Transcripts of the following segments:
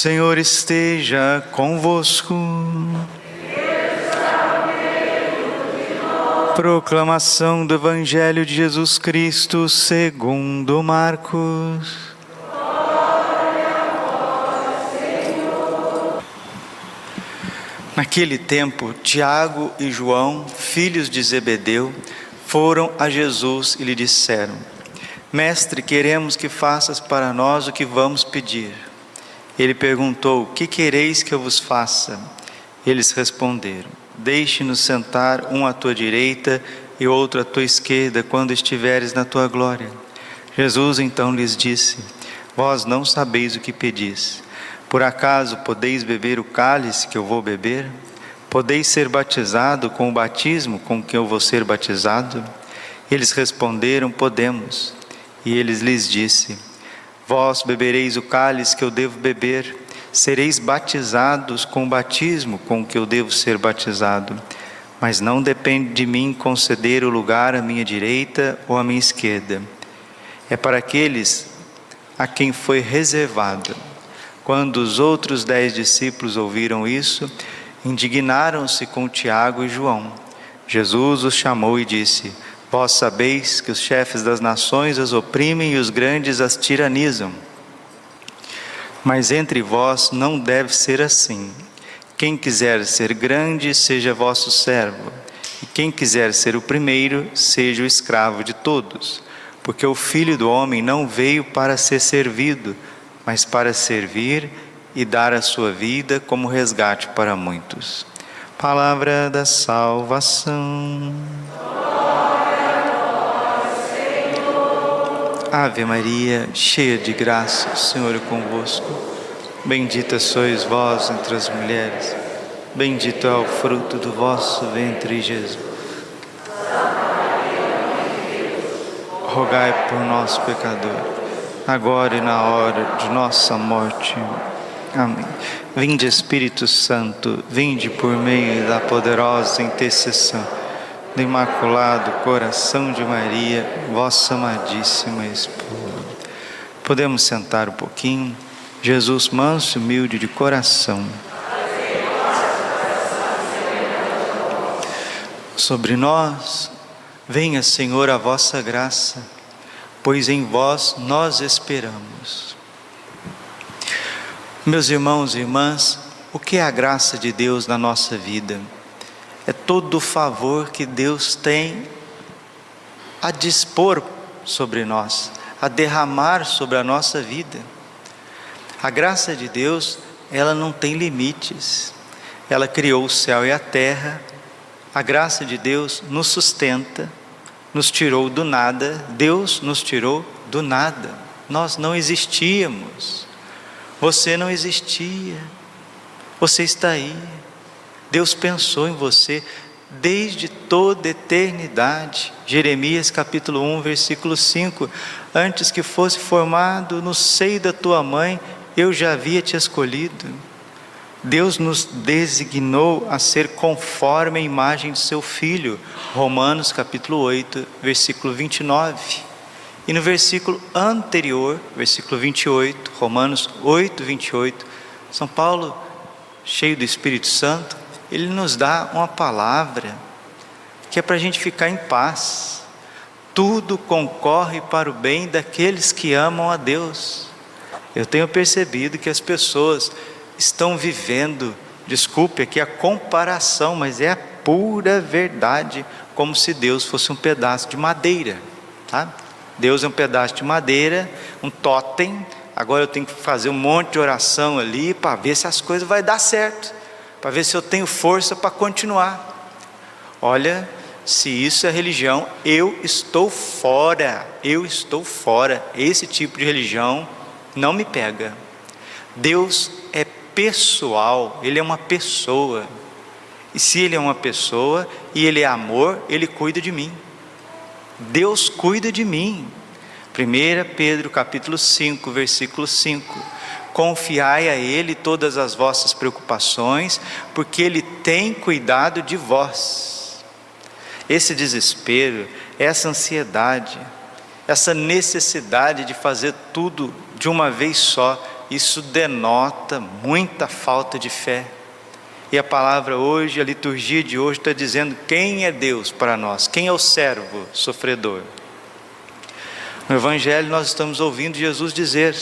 Senhor esteja convosco. Proclamação do Evangelho de Jesus Cristo segundo Marcos. Naquele tempo, Tiago e João, filhos de Zebedeu, foram a Jesus e lhe disseram: Mestre, queremos que faças para nós o que vamos pedir. Ele perguntou: Que quereis que eu vos faça? Eles responderam: Deixe-nos sentar um à tua direita e outro à tua esquerda quando estiveres na tua glória. Jesus então lhes disse: Vós não sabeis o que pedis. Por acaso podeis beber o cálice que eu vou beber? Podeis ser batizado com o batismo com que eu vou ser batizado? Eles responderam: Podemos. E ele lhes disse: Vós bebereis o cálice que eu devo beber, sereis batizados com o batismo com que eu devo ser batizado. Mas não depende de mim conceder o lugar à minha direita ou à minha esquerda. É para aqueles a quem foi reservado. Quando os outros dez discípulos ouviram isso, indignaram-se com Tiago e João. Jesus os chamou e disse: Vós sabeis que os chefes das nações as oprimem e os grandes as tiranizam. Mas entre vós não deve ser assim. Quem quiser ser grande, seja vosso servo, e quem quiser ser o primeiro, seja o escravo de todos. Porque o filho do homem não veio para ser servido, mas para servir e dar a sua vida como resgate para muitos. Palavra da salvação. Ave Maria, cheia de graça, o Senhor é convosco. Bendita sois vós entre as mulheres, bendito é o fruto do vosso ventre, Jesus. Rogai por nós, pecadores, agora e na hora de nossa morte. Amém. Vinde, Espírito Santo, vinde por meio da poderosa intercessão do Imaculado Coração de Maria, vossa amadíssima esposa. Podemos sentar um pouquinho. Jesus, manso e humilde de coração. Sobre nós, venha, Senhor, a vossa graça, pois em vós nós esperamos. Meus irmãos e irmãs, o que é a graça de Deus na nossa vida? É todo o favor que Deus tem a dispor sobre nós, a derramar sobre a nossa vida. A graça de Deus, ela não tem limites. Ela criou o céu e a terra. A graça de Deus nos sustenta, nos tirou do nada. Deus nos tirou do nada. Nós não existíamos. Você não existia. Você está aí. Deus pensou em você desde toda eternidade. Jeremias capítulo 1, versículo 5. Antes que fosse formado no seio da tua mãe, eu já havia te escolhido. Deus nos designou a ser conforme a imagem de seu filho. Romanos capítulo 8, versículo 29. E no versículo anterior, versículo 28, Romanos 8, 28, São Paulo, cheio do Espírito Santo, ele nos dá uma palavra que é para a gente ficar em paz. Tudo concorre para o bem daqueles que amam a Deus. Eu tenho percebido que as pessoas estão vivendo, desculpe aqui a comparação, mas é a pura verdade, como se Deus fosse um pedaço de madeira, tá? Deus é um pedaço de madeira, um totem. Agora eu tenho que fazer um monte de oração ali para ver se as coisas vai dar certo para ver se eu tenho força para continuar. Olha, se isso é religião, eu estou fora, eu estou fora. Esse tipo de religião não me pega. Deus é pessoal, Ele é uma pessoa. E se Ele é uma pessoa e Ele é amor, Ele cuida de mim. Deus cuida de mim. 1 Pedro capítulo 5, versículo 5 Confiai a Ele todas as vossas preocupações, porque Ele tem cuidado de vós. Esse desespero, essa ansiedade, essa necessidade de fazer tudo de uma vez só, isso denota muita falta de fé. E a palavra hoje, a liturgia de hoje está dizendo quem é Deus para nós, quem é o servo sofredor. No Evangelho nós estamos ouvindo Jesus dizer,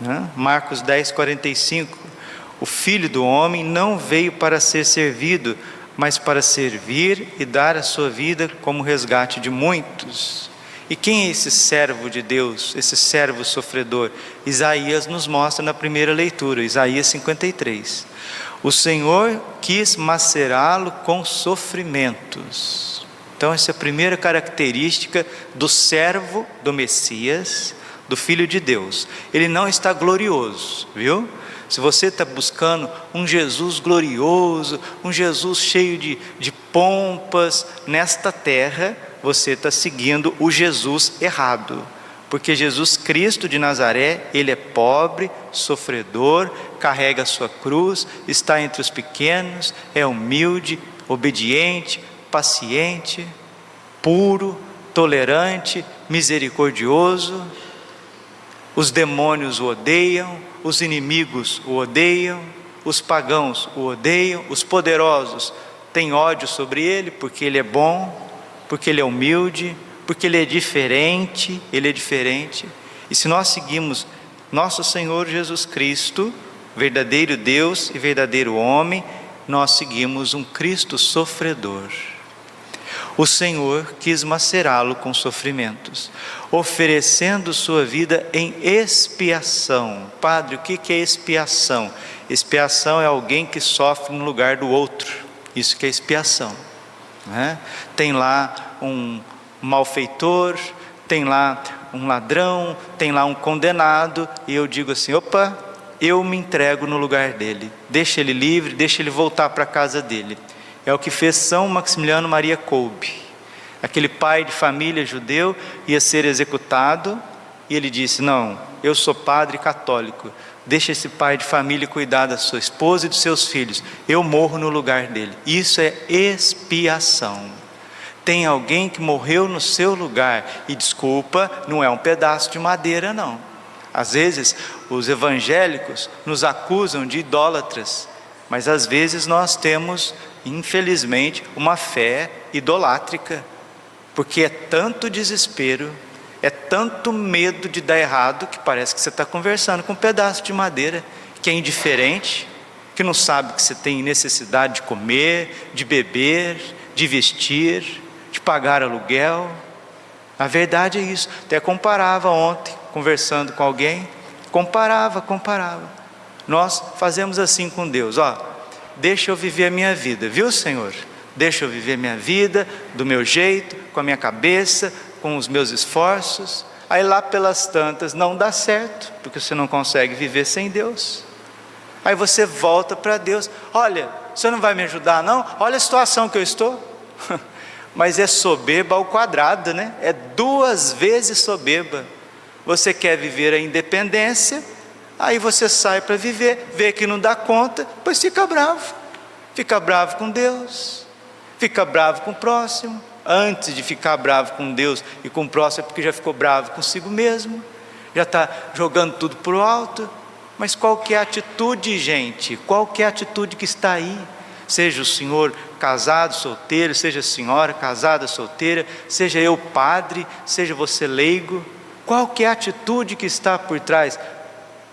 né? Marcos 10, 45: O filho do homem não veio para ser servido, mas para servir e dar a sua vida como resgate de muitos. E quem é esse servo de Deus, esse servo sofredor? Isaías nos mostra na primeira leitura, Isaías 53. O Senhor quis macerá-lo com sofrimentos. Então, essa é a primeira característica do servo do Messias, do Filho de Deus. Ele não está glorioso, viu? Se você está buscando um Jesus glorioso, um Jesus cheio de, de pompas nesta terra, você está seguindo o Jesus errado. Porque Jesus Cristo de Nazaré, ele é pobre, sofredor, carrega a sua cruz, está entre os pequenos, é humilde, obediente, paciente, puro, tolerante, misericordioso. Os demônios o odeiam, os inimigos o odeiam, os pagãos o odeiam, os poderosos têm ódio sobre ele porque ele é bom porque ele é humilde, porque ele é diferente, ele é diferente. E se nós seguimos nosso Senhor Jesus Cristo, verdadeiro Deus e verdadeiro homem, nós seguimos um Cristo sofredor. O Senhor quis macerá-lo com sofrimentos, oferecendo sua vida em expiação. Padre, o que é expiação? Expiação é alguém que sofre no lugar do outro. Isso que é expiação. Né? Tem lá um malfeitor, tem lá um ladrão, tem lá um condenado, e eu digo assim: opa, eu me entrego no lugar dele, deixa ele livre, deixa ele voltar para a casa dele. É o que fez São Maximiliano Maria Kolbe. Aquele pai de família judeu ia ser executado, e ele disse: Não, eu sou padre católico, Deixa esse pai de família cuidar da sua esposa e dos seus filhos. Eu morro no lugar dele. Isso é expiação. Tem alguém que morreu no seu lugar. E desculpa, não é um pedaço de madeira, não. Às vezes, os evangélicos nos acusam de idólatras. Mas às vezes nós temos, infelizmente, uma fé idolátrica. Porque é tanto desespero é tanto medo de dar errado que parece que você está conversando com um pedaço de madeira que é indiferente, que não sabe que você tem necessidade de comer, de beber, de vestir, de pagar aluguel. A verdade é isso. Até comparava ontem, conversando com alguém, comparava, comparava. Nós fazemos assim com Deus, ó, deixa eu viver a minha vida, viu, Senhor? Deixa eu viver minha vida do meu jeito, com a minha cabeça, com os meus esforços, aí lá pelas tantas não dá certo, porque você não consegue viver sem Deus. Aí você volta para Deus: olha, você não vai me ajudar, não? Olha a situação que eu estou. Mas é soberba ao quadrado, né? É duas vezes soberba. Você quer viver a independência, aí você sai para viver, vê que não dá conta, pois fica bravo. Fica bravo com Deus, fica bravo com o próximo, antes de ficar bravo com Deus e com o próximo, é porque já ficou bravo consigo mesmo, já está jogando tudo para o alto. Mas qual que é a atitude, gente? Qual que é a atitude que está aí? Seja o senhor casado, solteiro, seja a senhora casada, solteira, seja eu padre, seja você leigo, qual que é a atitude que está por trás?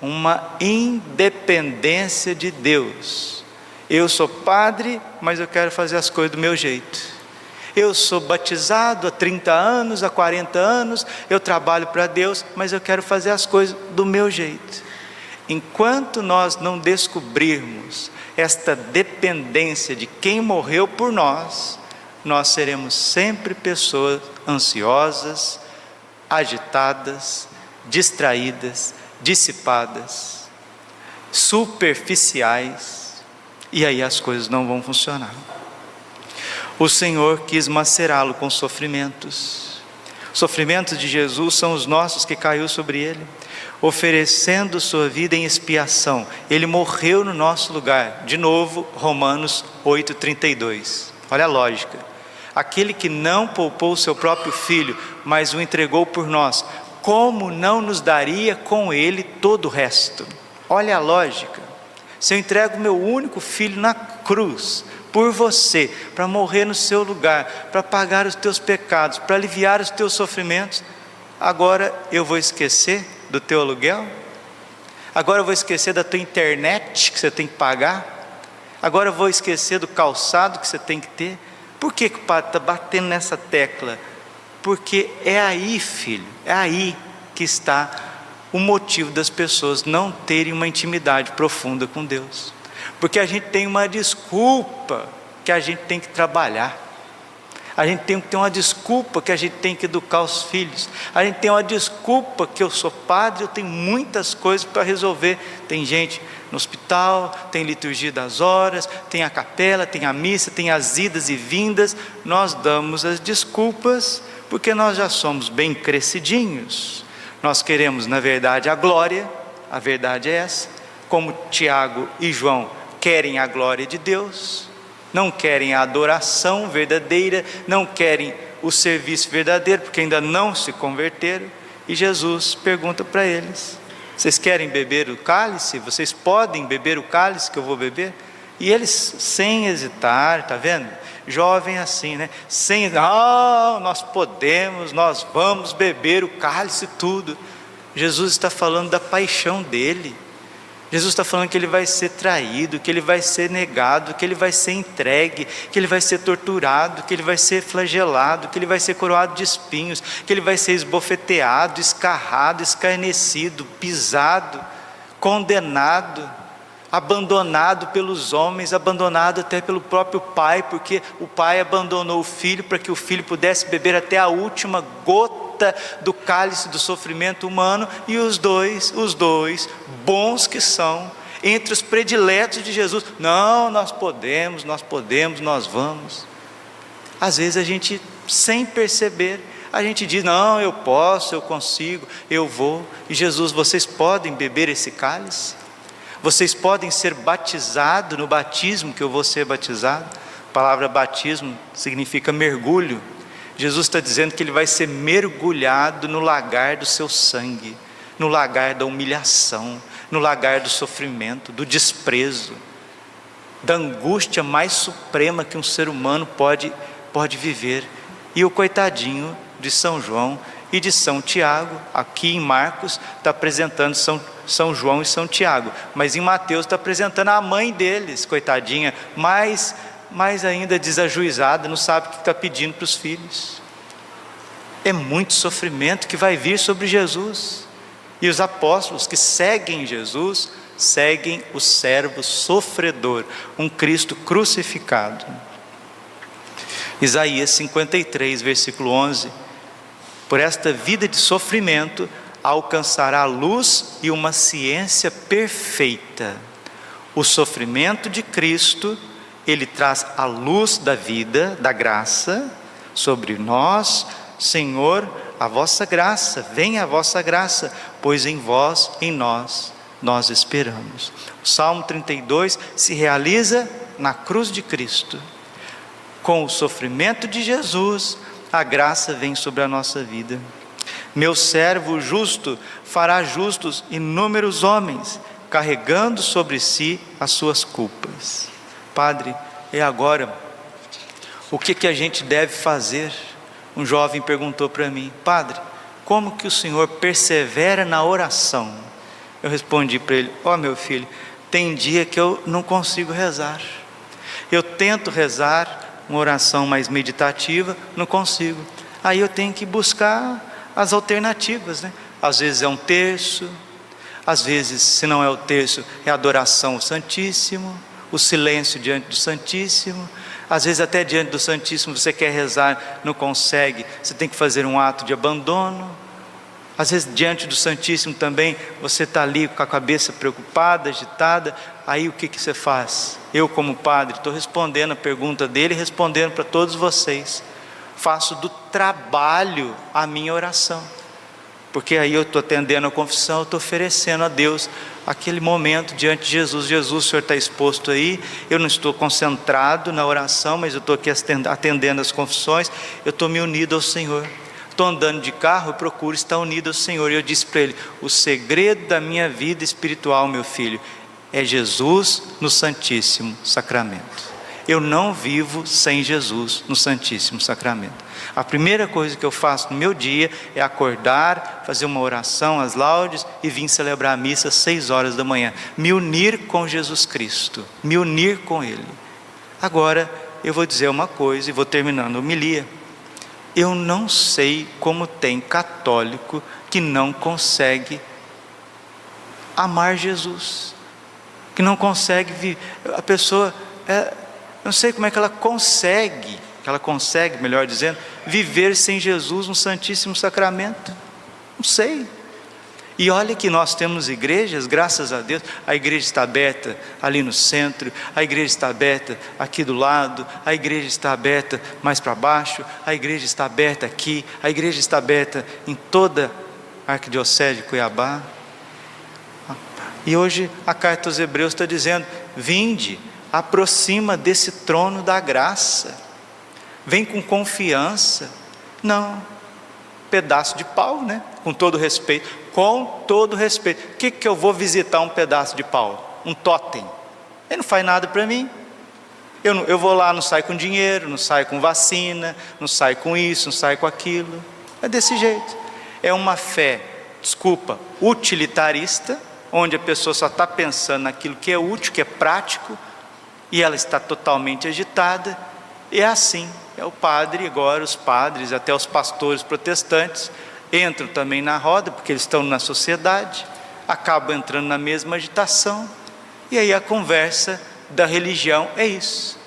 Uma independência de Deus. Eu sou padre, mas eu quero fazer as coisas do meu jeito. Eu sou batizado há 30 anos, há 40 anos, eu trabalho para Deus, mas eu quero fazer as coisas do meu jeito. Enquanto nós não descobrirmos esta dependência de quem morreu por nós, nós seremos sempre pessoas ansiosas, agitadas, distraídas, dissipadas, superficiais, e aí as coisas não vão funcionar o Senhor quis macerá-lo com sofrimentos. Os sofrimentos de Jesus são os nossos que caiu sobre ele, oferecendo sua vida em expiação. Ele morreu no nosso lugar. De novo, Romanos 8:32. Olha a lógica. Aquele que não poupou o seu próprio filho, mas o entregou por nós, como não nos daria com ele todo o resto? Olha a lógica. Se eu entrego meu único filho na cruz, por você, para morrer no seu lugar, para pagar os teus pecados, para aliviar os teus sofrimentos, agora eu vou esquecer do teu aluguel? Agora eu vou esquecer da tua internet que você tem que pagar? Agora eu vou esquecer do calçado que você tem que ter? Por que, que o padre está batendo nessa tecla? Porque é aí, filho, é aí que está o motivo das pessoas não terem uma intimidade profunda com Deus. Porque a gente tem uma desculpa que a gente tem que trabalhar. A gente tem que ter uma desculpa que a gente tem que educar os filhos. A gente tem uma desculpa que eu sou padre, eu tenho muitas coisas para resolver. Tem gente no hospital, tem liturgia das horas, tem a capela, tem a missa, tem as idas e vindas. Nós damos as desculpas porque nós já somos bem crescidinhos. Nós queremos, na verdade, a glória, a verdade é essa. Como Tiago e João querem a glória de Deus, não querem a adoração verdadeira, não querem o serviço verdadeiro, porque ainda não se converteram. E Jesus pergunta para eles: Vocês querem beber o cálice? Vocês podem beber o cálice que eu vou beber? E eles, sem hesitar, está vendo? Jovem assim, né? Sem, ah, nós podemos, nós vamos beber o cálice tudo. Jesus está falando da paixão dele. Jesus está falando que ele vai ser traído, que ele vai ser negado, que ele vai ser entregue, que ele vai ser torturado, que ele vai ser flagelado, que ele vai ser coroado de espinhos, que ele vai ser esbofeteado, escarrado, escarnecido, pisado, condenado, abandonado pelos homens, abandonado até pelo próprio pai, porque o pai abandonou o filho para que o filho pudesse beber até a última gota do cálice do sofrimento humano e os dois, os dois, bons que são, entre os prediletos de Jesus. Não, nós podemos, nós podemos, nós vamos. Às vezes a gente, sem perceber, a gente diz: Não, eu posso, eu consigo, eu vou. E Jesus, vocês podem beber esse cálice? Vocês podem ser batizados no batismo que eu vou ser batizado? A palavra batismo significa mergulho. Jesus está dizendo que ele vai ser mergulhado no lagar do seu sangue, no lagar da humilhação, no lagar do sofrimento, do desprezo, da angústia mais suprema que um ser humano pode, pode viver. E o coitadinho de São João e de São Tiago, aqui em Marcos está apresentando São, São João e São Tiago, mas em Mateus está apresentando a mãe deles, coitadinha, mais mais ainda desajuizada, não sabe o que está pedindo para os filhos. É muito sofrimento que vai vir sobre Jesus. E os apóstolos que seguem Jesus, seguem o servo sofredor, um Cristo crucificado. Isaías 53, versículo 11: Por esta vida de sofrimento alcançará a luz e uma ciência perfeita. O sofrimento de Cristo ele traz a luz da vida, da graça, sobre nós, Senhor, a vossa graça, venha a vossa graça, pois em vós, em nós, nós esperamos. O Salmo 32 se realiza na cruz de Cristo. Com o sofrimento de Jesus, a graça vem sobre a nossa vida. Meu servo justo fará justos inúmeros homens, carregando sobre si as suas culpas. Padre, é agora. O que, que a gente deve fazer? Um jovem perguntou para mim, Padre, como que o senhor persevera na oração? Eu respondi para ele: Ó oh, meu filho, tem dia que eu não consigo rezar. Eu tento rezar uma oração mais meditativa, não consigo. Aí eu tenho que buscar as alternativas, né? Às vezes é um terço, às vezes, se não é o terço, é adoração ao Santíssimo o silêncio diante do Santíssimo. Às vezes, até diante do Santíssimo, você quer rezar, não consegue, você tem que fazer um ato de abandono. Às vezes, diante do Santíssimo também, você está ali com a cabeça preocupada, agitada. Aí, o que, que você faz? Eu, como padre, estou respondendo a pergunta dele, respondendo para todos vocês. Faço do trabalho a minha oração porque aí eu estou atendendo a confissão, eu estou oferecendo a Deus aquele momento diante de Jesus. Jesus, o Senhor está exposto aí, eu não estou concentrado na oração, mas eu estou aqui atendendo as confissões, eu estou me unido ao Senhor, Estou andando de carro e procuro estar unido ao Senhor. E eu disse para ele: o segredo da minha vida espiritual, meu filho, é Jesus no Santíssimo Sacramento. Eu não vivo sem Jesus no Santíssimo Sacramento. A primeira coisa que eu faço no meu dia é acordar, fazer uma oração às laudes e vir celebrar a missa às seis horas da manhã. Me unir com Jesus Cristo, me unir com Ele. Agora eu vou dizer uma coisa e vou terminando a homilia. Eu não sei como tem católico que não consegue amar Jesus, que não consegue. A pessoa, é, não sei como é que ela consegue, que ela consegue, melhor dizendo, viver sem Jesus no Santíssimo Sacramento. Não sei. E olha que nós temos igrejas, graças a Deus, a igreja está aberta ali no centro, a igreja está aberta aqui do lado, a igreja está aberta mais para baixo, a igreja está aberta aqui, a igreja está aberta em toda a arquidiocese de Cuiabá. E hoje a carta aos Hebreus está dizendo: vinde, aproxima desse trono da graça, vem com confiança. Não, pedaço de pau, né? Com todo respeito com todo respeito. O que, que eu vou visitar um pedaço de pau? Um totem. Ele não faz nada para mim. Eu, não, eu vou lá, não saio com dinheiro, não saio com vacina, não saio com isso, não saio com aquilo. É desse jeito. É uma fé, desculpa, utilitarista, onde a pessoa só está pensando naquilo que é útil, que é prático, e ela está totalmente agitada. E é assim. É o padre, agora os padres, até os pastores protestantes, entram também na roda, porque eles estão na sociedade, acabam entrando na mesma agitação, e aí a conversa da religião é isso.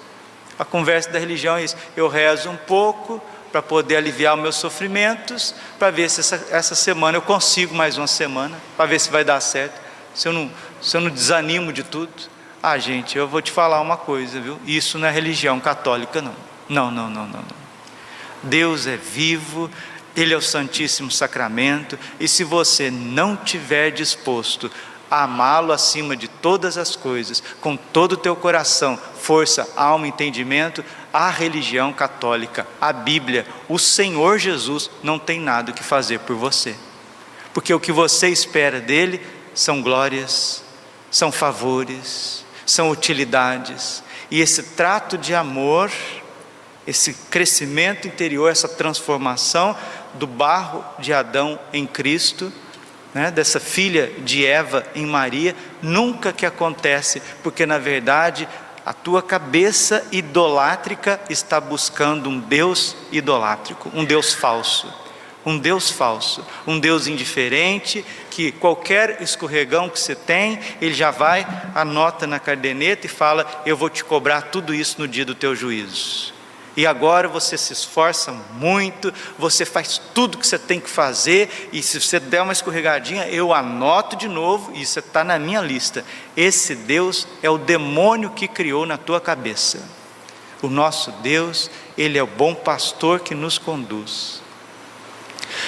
A conversa da religião é isso. Eu rezo um pouco para poder aliviar meus sofrimentos, para ver se essa, essa semana eu consigo mais uma semana, para ver se vai dar certo. Se eu, não, se eu não desanimo de tudo. Ah, gente, eu vou te falar uma coisa, viu? Isso não é religião católica, não. Não, não, não, não. não. Deus é vivo, ele é o Santíssimo Sacramento, e se você não tiver disposto a amá-lo acima de todas as coisas, com todo o teu coração, força, alma, entendimento, a religião católica, a Bíblia, o Senhor Jesus não tem nada que fazer por você. Porque o que você espera dele são glórias, são favores, são utilidades, e esse trato de amor, esse crescimento interior, essa transformação, do barro de Adão em Cristo, né, dessa filha de Eva em Maria, nunca que acontece, porque na verdade a tua cabeça idolátrica está buscando um Deus idolátrico, um Deus falso. Um Deus falso, um Deus indiferente, que qualquer escorregão que você tem, ele já vai, anota na caderneta e fala: Eu vou te cobrar tudo isso no dia do teu juízo e agora você se esforça muito, você faz tudo que você tem que fazer, e se você der uma escorregadinha, eu anoto de novo, e isso está na minha lista. Esse Deus é o demônio que criou na tua cabeça. O nosso Deus, Ele é o bom pastor que nos conduz.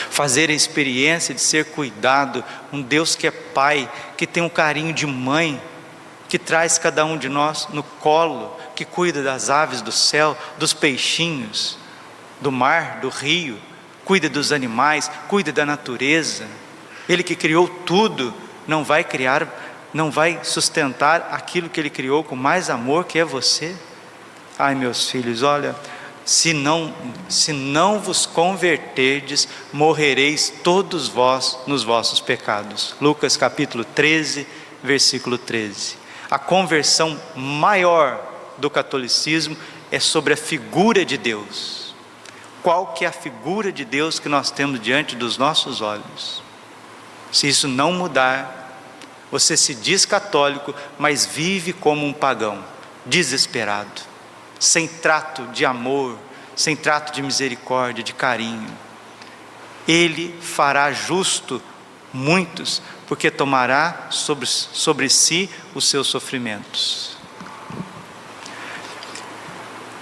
Fazer a experiência de ser cuidado, um Deus que é Pai, que tem um carinho de mãe, que traz cada um de nós no colo, que cuida das aves do céu, dos peixinhos, do mar, do rio, cuida dos animais, cuida da natureza. Ele que criou tudo, não vai criar, não vai sustentar aquilo que ele criou com mais amor que é você? Ai, meus filhos, olha, se não, se não vos converterdes, morrereis todos vós nos vossos pecados. Lucas capítulo 13, versículo 13. A conversão maior do catolicismo é sobre a figura de Deus. Qual que é a figura de Deus que nós temos diante dos nossos olhos? Se isso não mudar, você se diz católico, mas vive como um pagão, desesperado, sem trato de amor, sem trato de misericórdia, de carinho. Ele fará justo muitos, porque tomará sobre, sobre si os seus sofrimentos.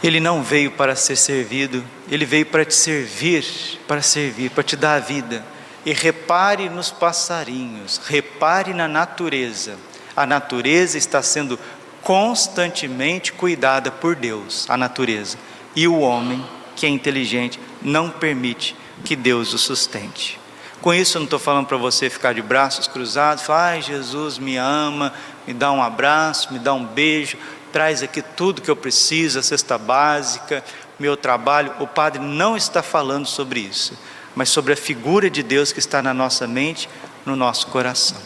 Ele não veio para ser servido, ele veio para te servir, para servir, para te dar a vida. E repare nos passarinhos, repare na natureza. A natureza está sendo constantemente cuidada por Deus, a natureza. E o homem, que é inteligente, não permite que Deus o sustente. Com isso, eu não estou falando para você ficar de braços cruzados, falar, ai, Jesus me ama, me dá um abraço, me dá um beijo, traz aqui tudo que eu preciso, a cesta básica, meu trabalho. O Padre não está falando sobre isso, mas sobre a figura de Deus que está na nossa mente, no nosso coração.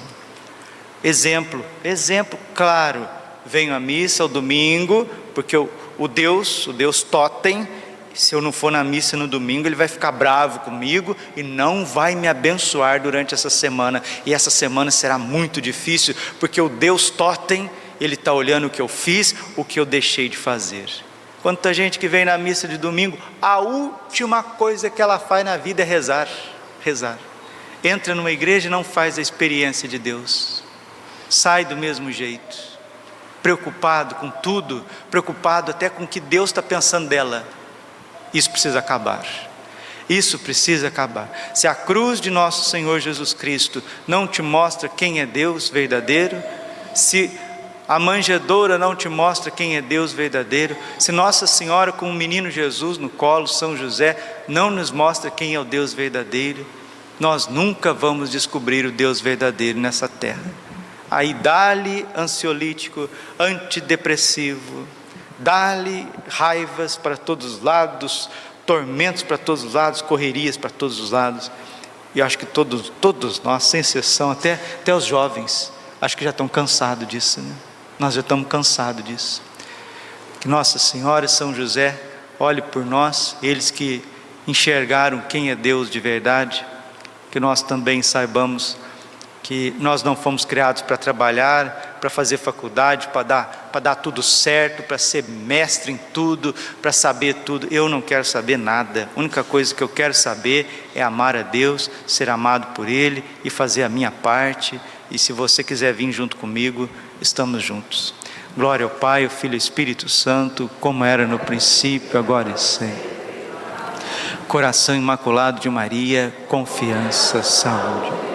Exemplo, exemplo claro. Venho à missa ao domingo, porque o, o Deus, o Deus totem, se eu não for na missa no domingo, ele vai ficar bravo comigo e não vai me abençoar durante essa semana. E essa semana será muito difícil, porque o Deus totem, ele está olhando o que eu fiz, o que eu deixei de fazer. Quanta gente que vem na missa de domingo, a última coisa que ela faz na vida é rezar, rezar. Entra numa igreja e não faz a experiência de Deus. Sai do mesmo jeito, preocupado com tudo, preocupado até com o que Deus está pensando dela isso precisa acabar. Isso precisa acabar. Se a cruz de nosso Senhor Jesus Cristo não te mostra quem é Deus verdadeiro, se a manjedoura não te mostra quem é Deus verdadeiro, se Nossa Senhora com o menino Jesus no colo, São José, não nos mostra quem é o Deus verdadeiro, nós nunca vamos descobrir o Deus verdadeiro nessa terra. Aí dá-lhe ansiolítico, antidepressivo, dá-lhe raivas para todos os lados, tormentos para todos os lados, correrias para todos os lados. E acho que todos, todos nós, sem exceção, até, até os jovens, acho que já estão cansados disso. Né? Nós já estamos cansados disso. Que Nossa Senhora e São José olhe por nós, eles que enxergaram quem é Deus de verdade, que nós também saibamos que nós não fomos criados para trabalhar, para fazer faculdade, para dar, para dar tudo certo, para ser mestre em tudo, para saber tudo. Eu não quero saber nada. A única coisa que eu quero saber é amar a Deus, ser amado por Ele e fazer a minha parte. E se você quiser vir junto comigo, estamos juntos. Glória ao Pai, ao Filho e ao Espírito Santo, como era no princípio, agora e sempre. Coração imaculado de Maria, confiança, saúde.